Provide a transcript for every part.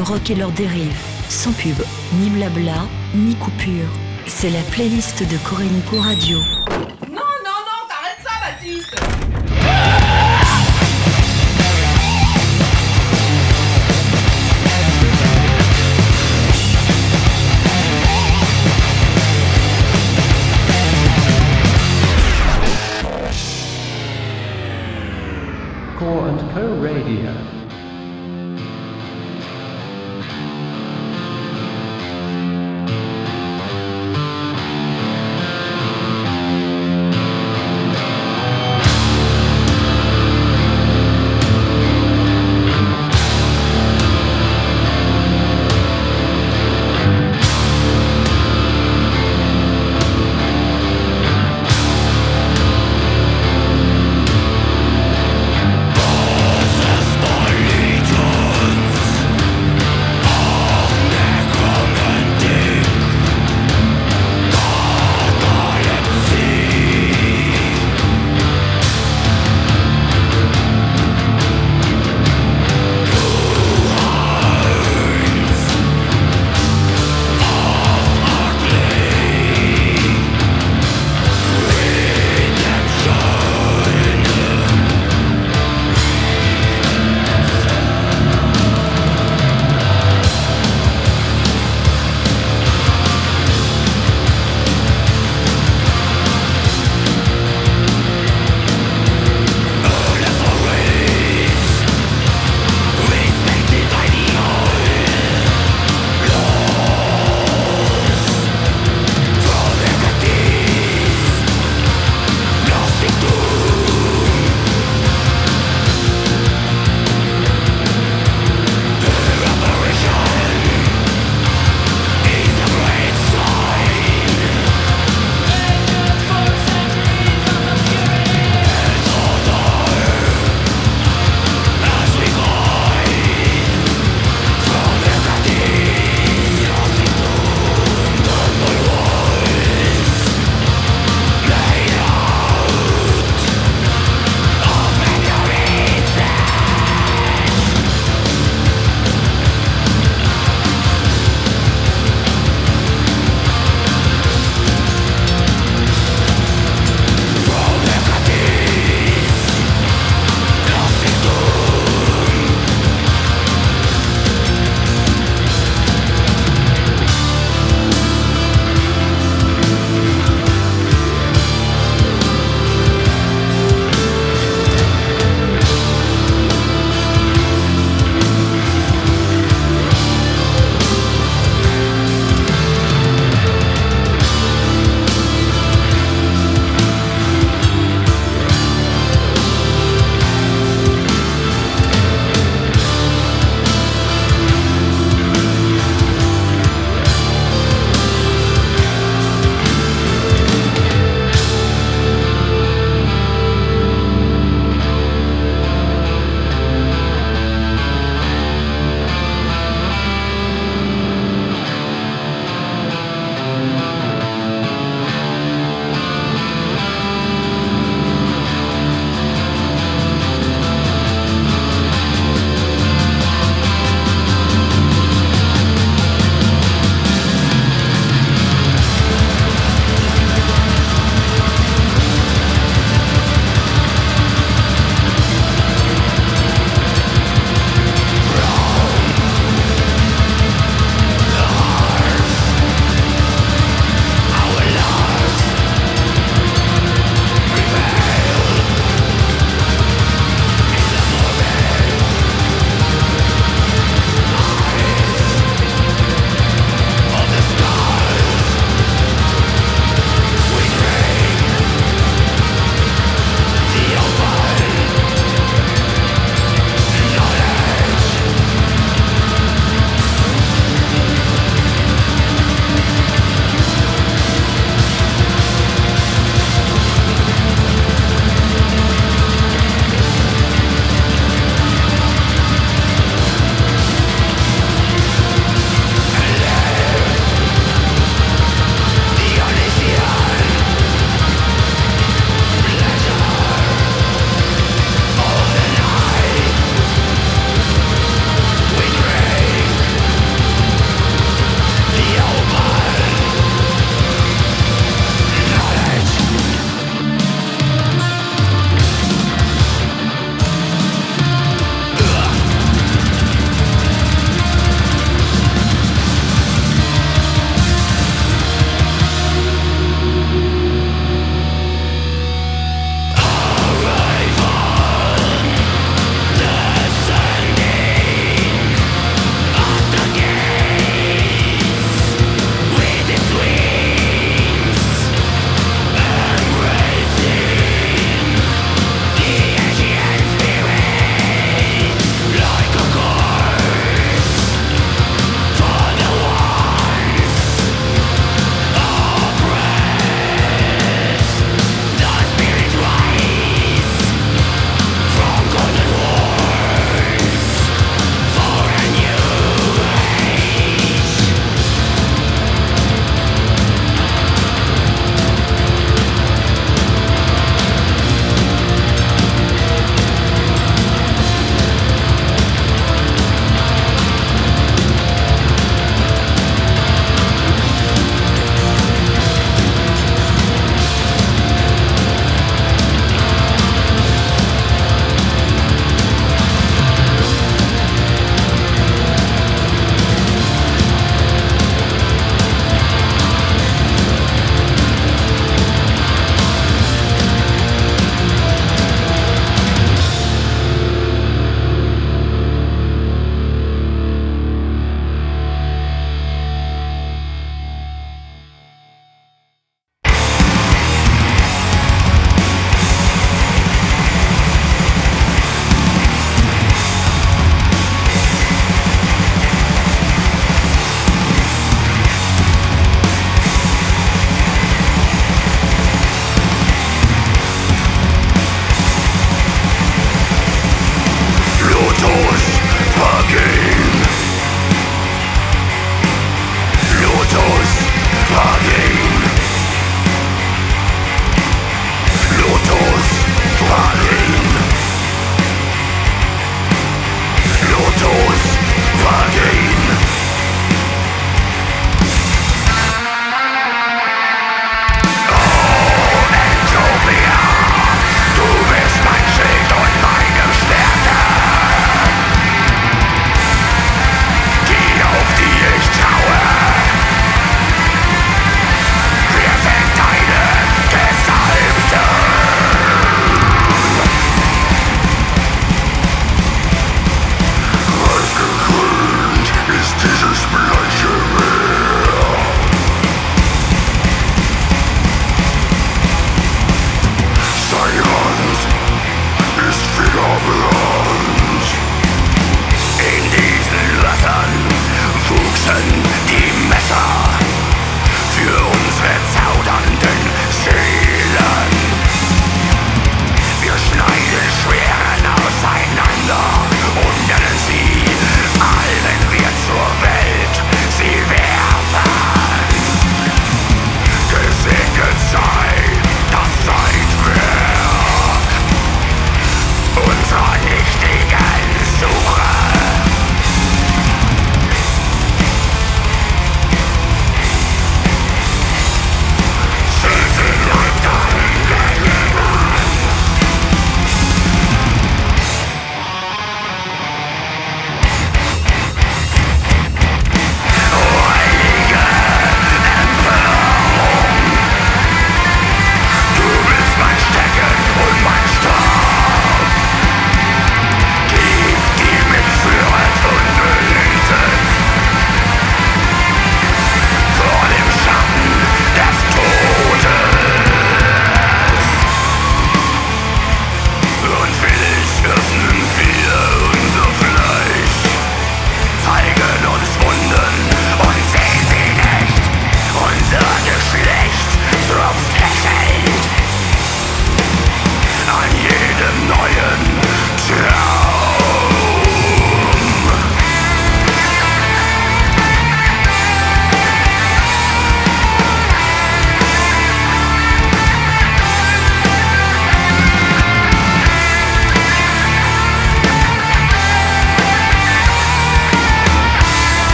rock et leurs dérives. Sans pub, ni blabla, ni coupure. C'est la playlist de Corénico Radio.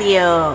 Coranduco Radio.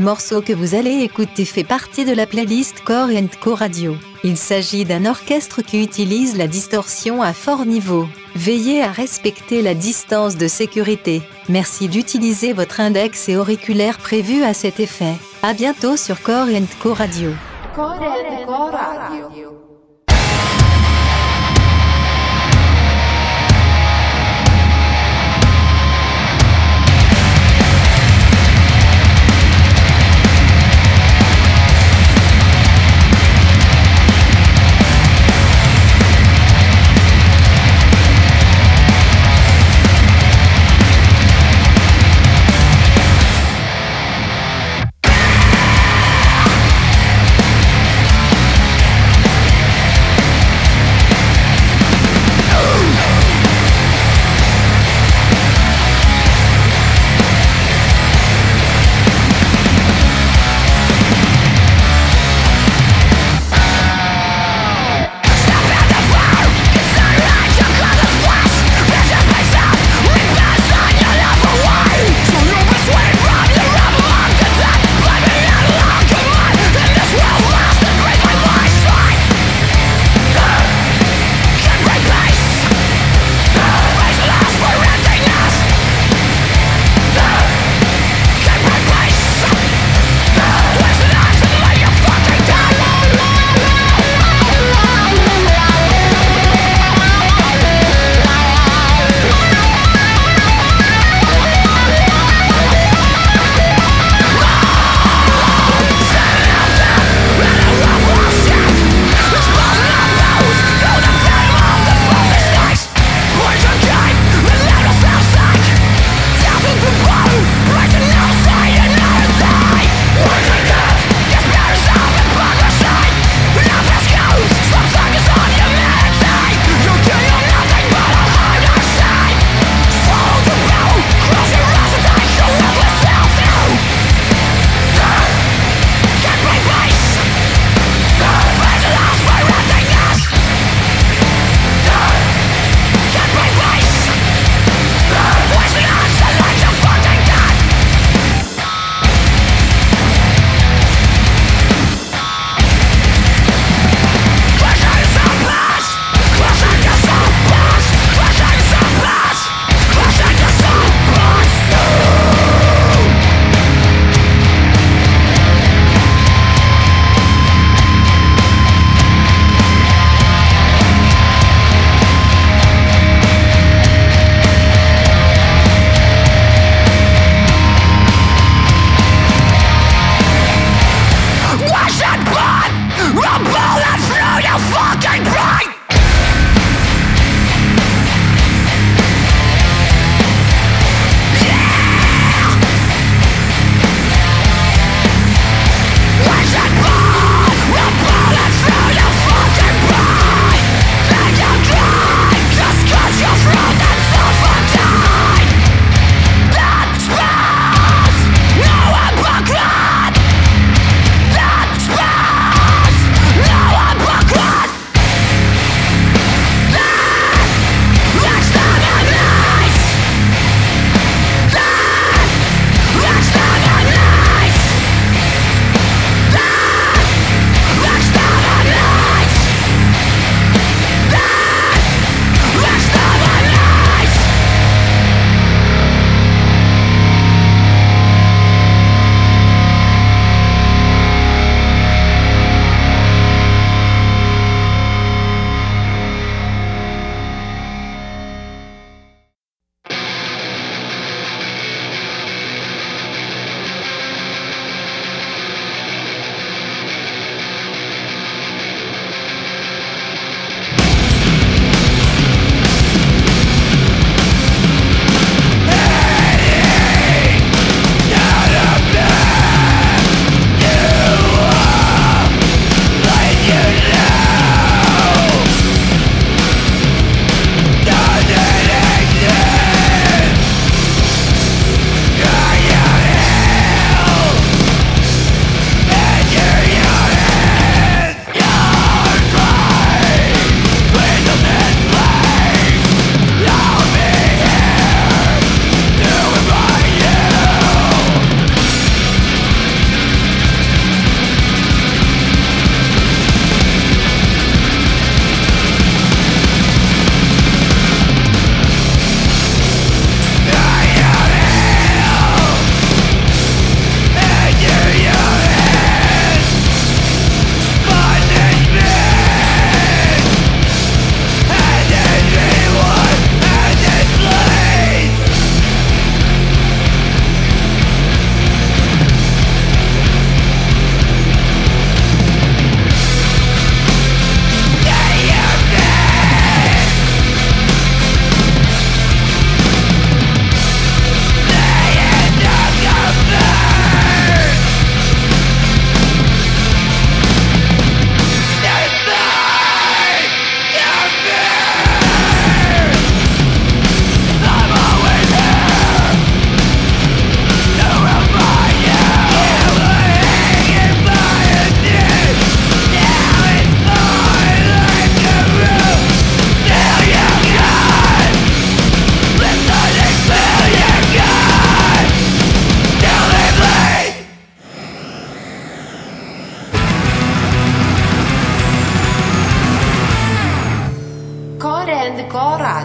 Le morceau que vous allez écouter fait partie de la playlist Core Co Radio. Il s'agit d'un orchestre qui utilise la distorsion à fort niveau. Veillez à respecter la distance de sécurité. Merci d'utiliser votre index et auriculaire prévus à cet effet. À bientôt sur Core Co Radio.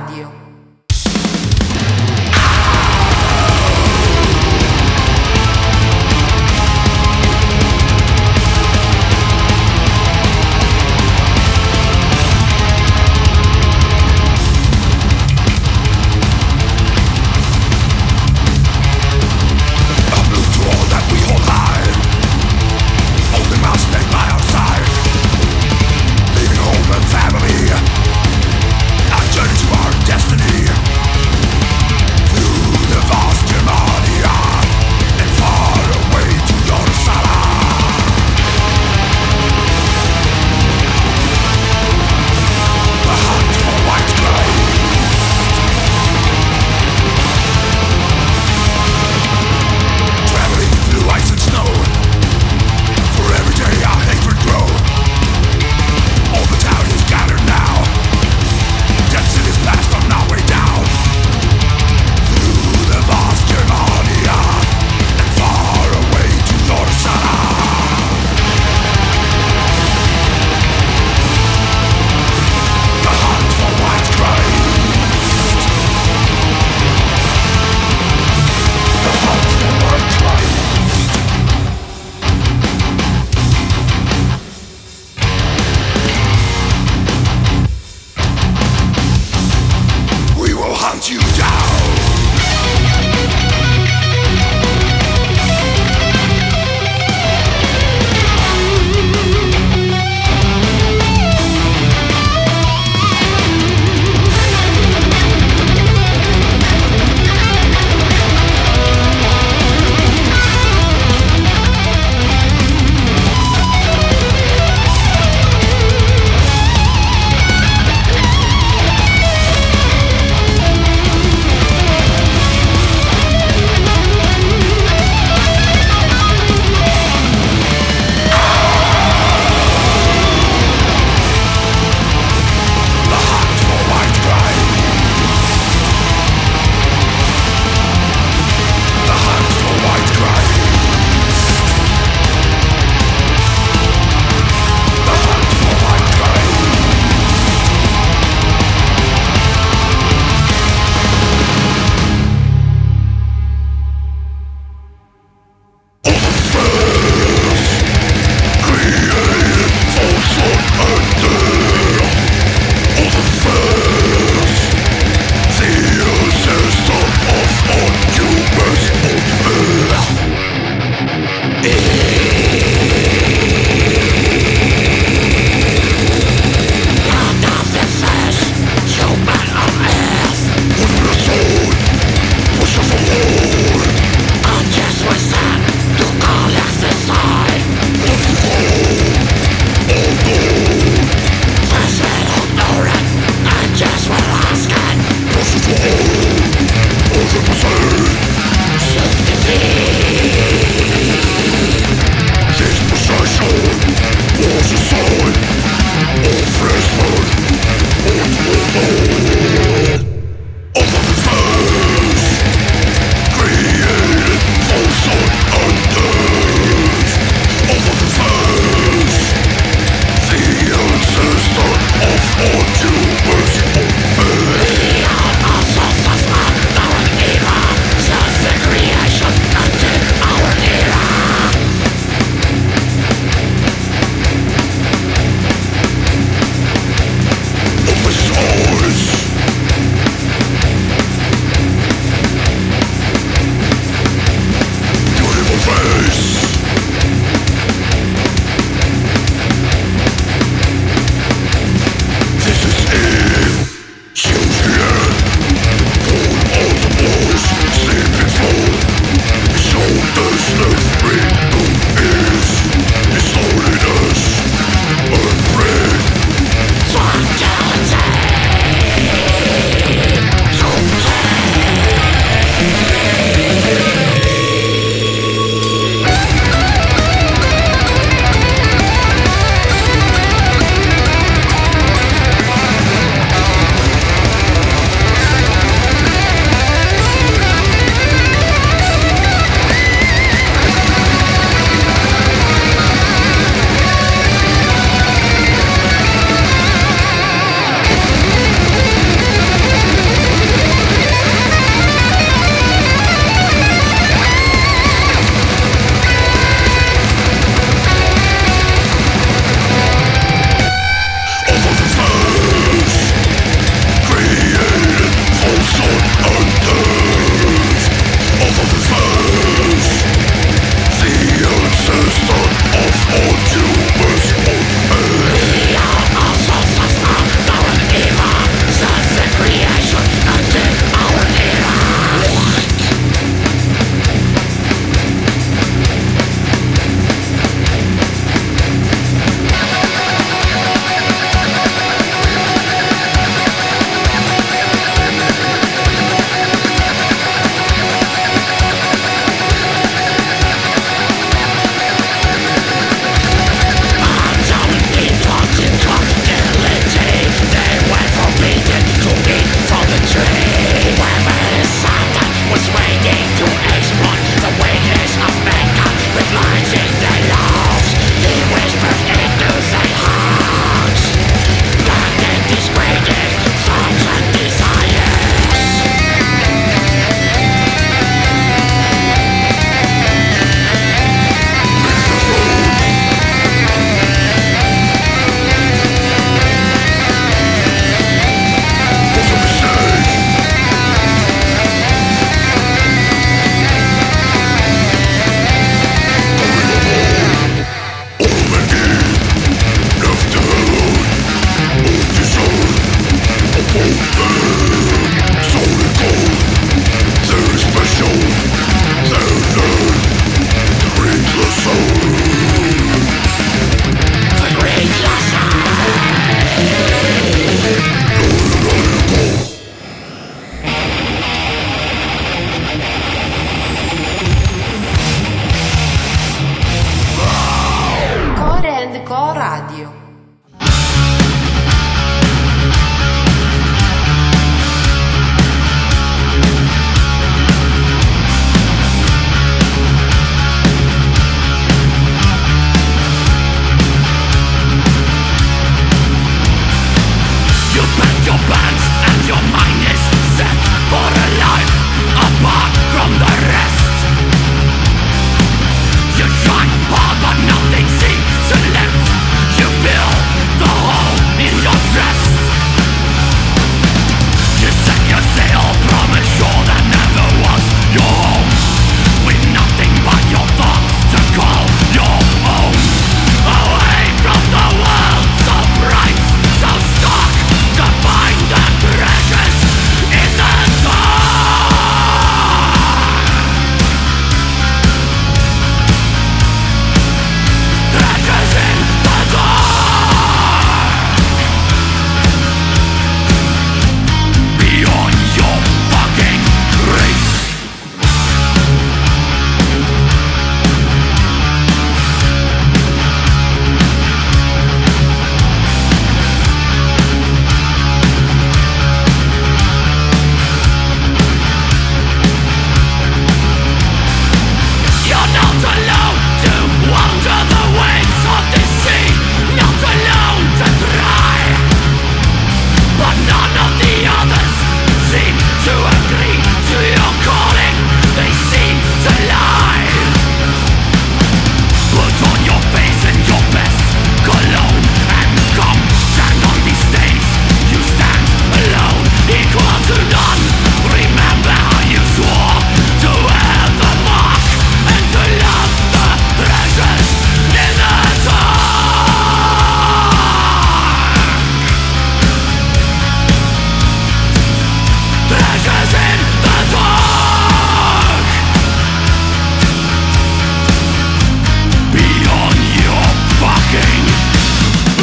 Radio.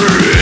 Burn.